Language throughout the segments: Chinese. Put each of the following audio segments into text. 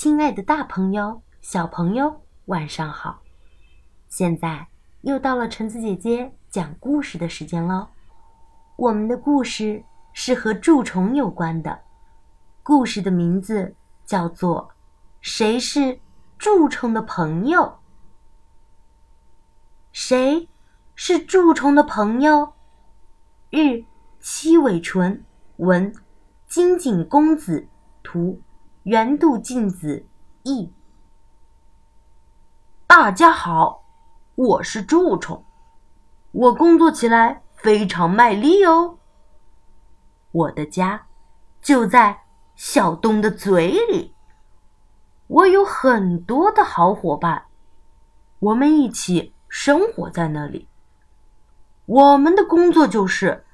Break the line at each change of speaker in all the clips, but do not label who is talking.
亲爱的大朋友、小朋友，晚上好！现在又到了橙子姐姐讲故事的时间喽。我们的故事是和蛀虫有关的，故事的名字叫做《谁是蛀虫的朋友》。谁是蛀虫的朋友？日七尾纯文，金井公子图。圆度镜子译。大家好，我是蛀虫，我工作起来非常卖力哦。我的家就在小洞的嘴里，我有很多的好伙伴，我们一起生活在那里。我们的工作就是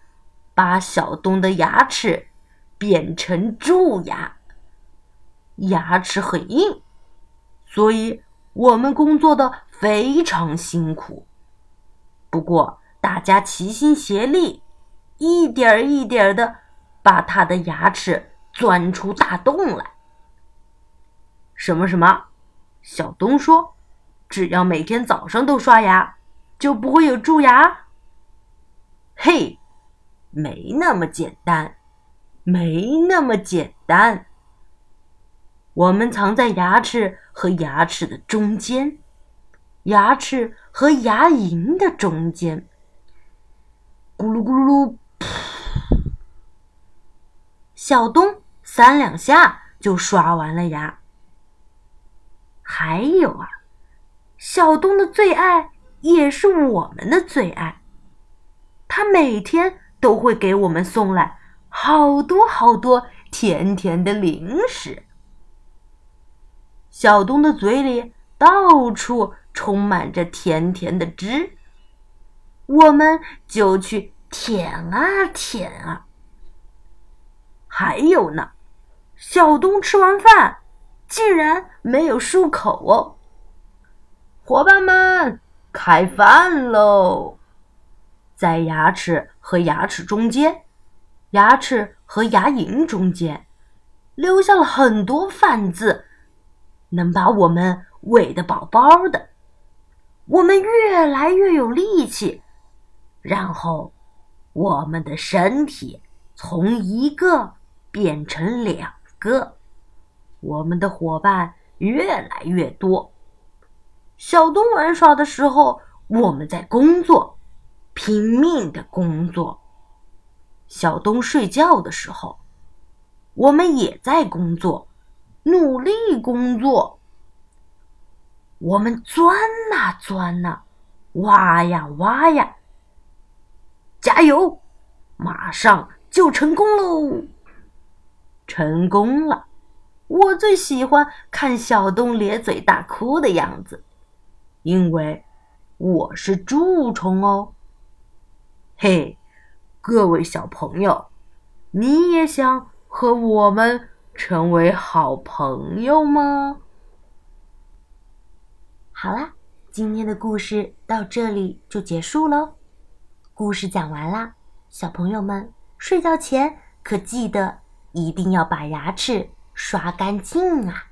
把小洞的牙齿变成蛀牙。牙齿很硬，所以我们工作的非常辛苦。不过，大家齐心协力，一点一点的把他的牙齿钻出大洞来。什么什么？小东说：“只要每天早上都刷牙，就不会有蛀牙。”嘿，没那么简单，没那么简单。我们藏在牙齿和牙齿的中间，牙齿和牙龈的中间。咕噜咕噜噜，小东三两下就刷完了牙。还有啊，小东的最爱也是我们的最爱，他每天都会给我们送来好多好多甜甜的零食。小东的嘴里到处充满着甜甜的汁，我们就去舔啊舔啊。还有呢，小东吃完饭竟然没有漱口哦。伙伴们，开饭喽！在牙齿和牙齿中间，牙齿和牙龈中间，留下了很多饭渍。能把我们喂得饱饱的，我们越来越有力气，然后我们的身体从一个变成两个，我们的伙伴越来越多。小东玩耍的时候，我们在工作，拼命的工作；小东睡觉的时候，我们也在工作。努力工作，我们钻呐钻呐，挖呀挖呀，加油，马上就成功喽！成功了，我最喜欢看小东咧嘴大哭的样子，因为我是蛀虫哦。嘿，各位小朋友，你也想和我们？成为好朋友吗？好啦，今天的故事到这里就结束喽。故事讲完啦，小朋友们睡觉前可记得一定要把牙齿刷干净啊！